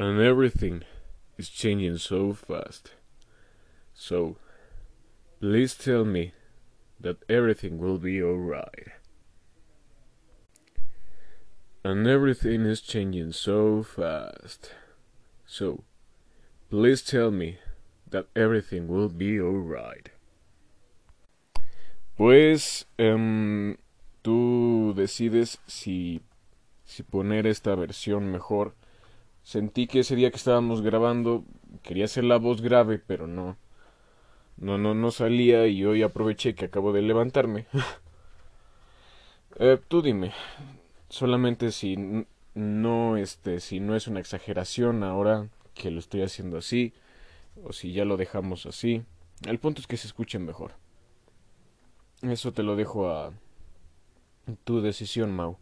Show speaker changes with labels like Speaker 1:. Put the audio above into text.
Speaker 1: and everything is changing so fast. So, please tell me that everything will be alright. And everything is changing so fast. So, please tell me that everything will be alright. Pues, em, tú decides si, si poner esta versión mejor. Sentí que ese día que estábamos grabando quería hacer la voz grave, pero no. No, no, no salía y hoy aproveché que acabo de levantarme. eh, tú dime, solamente si no, este, si no es una exageración ahora que lo estoy haciendo así, o si ya lo dejamos así. El punto es que se escuchen mejor. Eso te lo dejo a tu decisión, Mau.